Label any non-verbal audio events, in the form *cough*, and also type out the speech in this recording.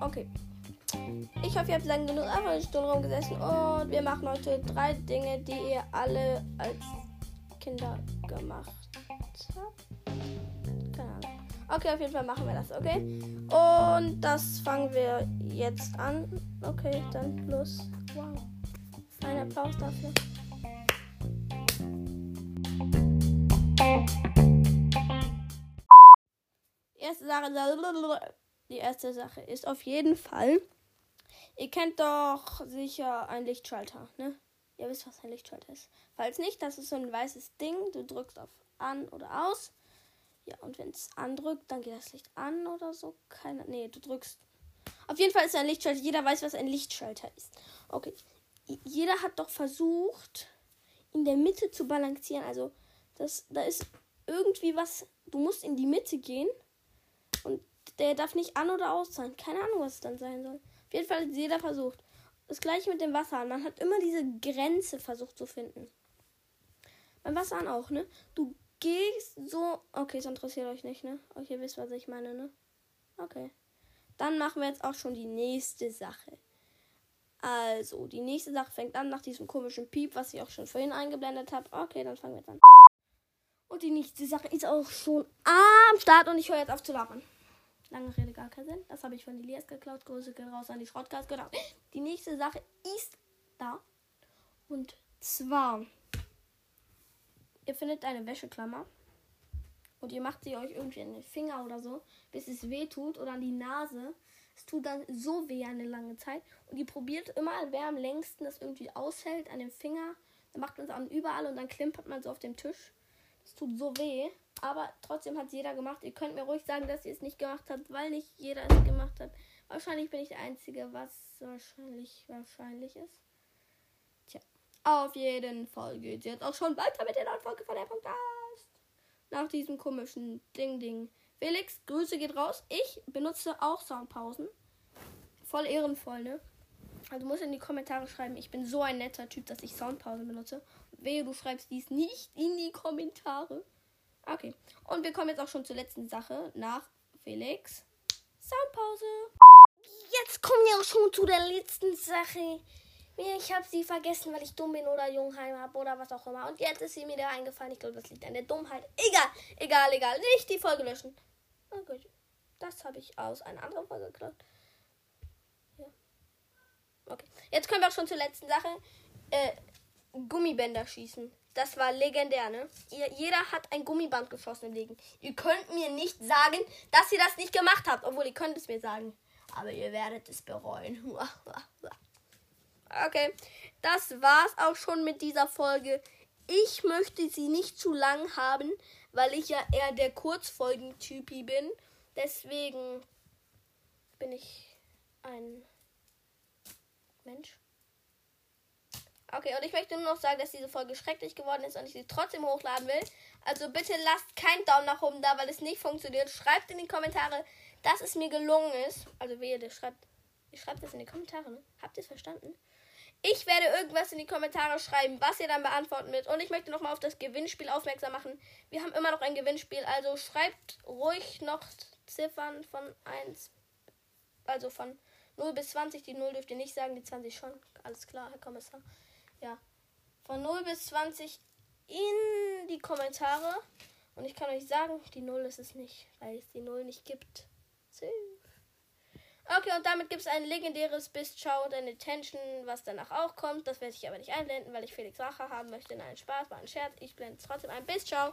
Okay. Ich hoffe, ihr habt lange genug einfach in Stunde rumgesessen und wir machen heute drei Dinge, die ihr alle als Kinder gemacht habt. Keine Ahnung. Okay, auf jeden Fall machen wir das, okay? Und das fangen wir jetzt an. Okay, dann los. Wow. Ein Applaus dafür. Sache, die erste Sache ist auf jeden Fall, ihr kennt doch sicher einen Lichtschalter, ne? Ihr wisst, was ein Lichtschalter ist. Falls nicht, das ist so ein weißes Ding. Du drückst auf an oder aus. Ja, und wenn es andrückt, dann geht das Licht an oder so. Keine. Nee, du drückst. Auf jeden Fall ist ein Lichtschalter. Jeder weiß, was ein Lichtschalter ist. Okay. Jeder hat doch versucht, in der Mitte zu balancieren. Also, das, da ist irgendwie was. Du musst in die Mitte gehen. Der darf nicht an oder aus sein. Keine Ahnung, was es dann sein soll. Auf jeden Fall hat jeder versucht. Das gleiche mit dem Wasserhahn. Man hat immer diese Grenze versucht zu finden. Beim Wasserhahn auch, ne? Du gehst so. Okay, es interessiert euch nicht, ne? Euch ihr wisst, was ich meine, ne? Okay. Dann machen wir jetzt auch schon die nächste Sache. Also, die nächste Sache fängt an nach diesem komischen Piep, was ich auch schon vorhin eingeblendet habe. Okay, dann fangen wir jetzt an. Und die nächste Sache ist auch schon am Start und ich höre jetzt auf zu labern. Lange Rede, gar keinen Sinn. Das habe ich von Elias geklaut. Grüße geht raus an die Schrottgas. Genau. Die nächste Sache ist da. Und zwar ihr findet eine Wäscheklammer und ihr macht sie euch irgendwie in den Finger oder so, bis es weh tut oder an die Nase. Es tut dann so weh eine lange Zeit und ihr probiert immer, wer am längsten das irgendwie aushält an dem Finger. Dann macht man es an überall und dann klimpert man so auf dem Tisch. Das tut so weh, aber trotzdem hat es jeder gemacht. Ihr könnt mir ruhig sagen, dass ihr es nicht gemacht habt, weil nicht jeder es gemacht hat. Wahrscheinlich bin ich der Einzige, was wahrscheinlich wahrscheinlich ist. Auf jeden Fall geht es jetzt auch schon weiter mit der neuen Folge von der Podcast. Nach diesem komischen Ding-Ding. Felix, Grüße geht raus. Ich benutze auch Soundpausen. Voll ehrenvoll, ne? Also muss in die Kommentare schreiben, ich bin so ein netter Typ, dass ich Soundpausen benutze. Wehe, du schreibst dies nicht in die Kommentare. Okay. Und wir kommen jetzt auch schon zur letzten Sache. Nach Felix. Soundpause. Jetzt kommen wir auch schon zu der letzten Sache. Ich habe sie vergessen, weil ich dumm bin oder Jungheim habe oder was auch immer. Und jetzt ist sie mir da eingefallen. Ich glaube, das liegt an der Dummheit. Egal, egal, egal. Nicht die Folge löschen. Oh gut. Das habe ich aus einer anderen Folge geklaut. Ja. Okay. Jetzt kommen wir auch schon zur letzten Sache. Äh, Gummibänder schießen. Das war legendär, ne? Ihr, jeder hat ein Gummiband geschossen im Leben. Ihr könnt mir nicht sagen, dass ihr das nicht gemacht habt. Obwohl, ihr könnt es mir sagen. Aber ihr werdet es bereuen. *laughs* Okay, das war's auch schon mit dieser Folge. Ich möchte sie nicht zu lang haben, weil ich ja eher der Kurzfolgentypi bin. Deswegen bin ich ein Okay, und ich möchte nur noch sagen, dass diese Folge schrecklich geworden ist und ich sie trotzdem hochladen will. Also bitte lasst keinen Daumen nach oben da, weil es nicht funktioniert. Schreibt in die Kommentare, dass es mir gelungen ist. Also wehe, der schreibt. Ihr schreibt das in die Kommentare, ne? Habt ihr es verstanden? Ich werde irgendwas in die Kommentare schreiben, was ihr dann beantworten wird. Und ich möchte nochmal auf das Gewinnspiel aufmerksam machen. Wir haben immer noch ein Gewinnspiel, also schreibt ruhig noch Ziffern von 1, also von 0 bis 20. Die 0 dürft ihr nicht sagen, die 20 schon. Alles klar, Herr Kommissar. Ja. Von 0 bis 20 in die Kommentare. Und ich kann euch sagen, die 0 ist es nicht, weil es die 0 nicht gibt. Okay, und damit gibt es ein legendäres Bis Ciao und eine Tension, was danach auch kommt. Das werde ich aber nicht einblenden, weil ich Felix Rache haben möchte. Nein, Spaß, war ein Scherz. Ich blende trotzdem ein Bis Ciao.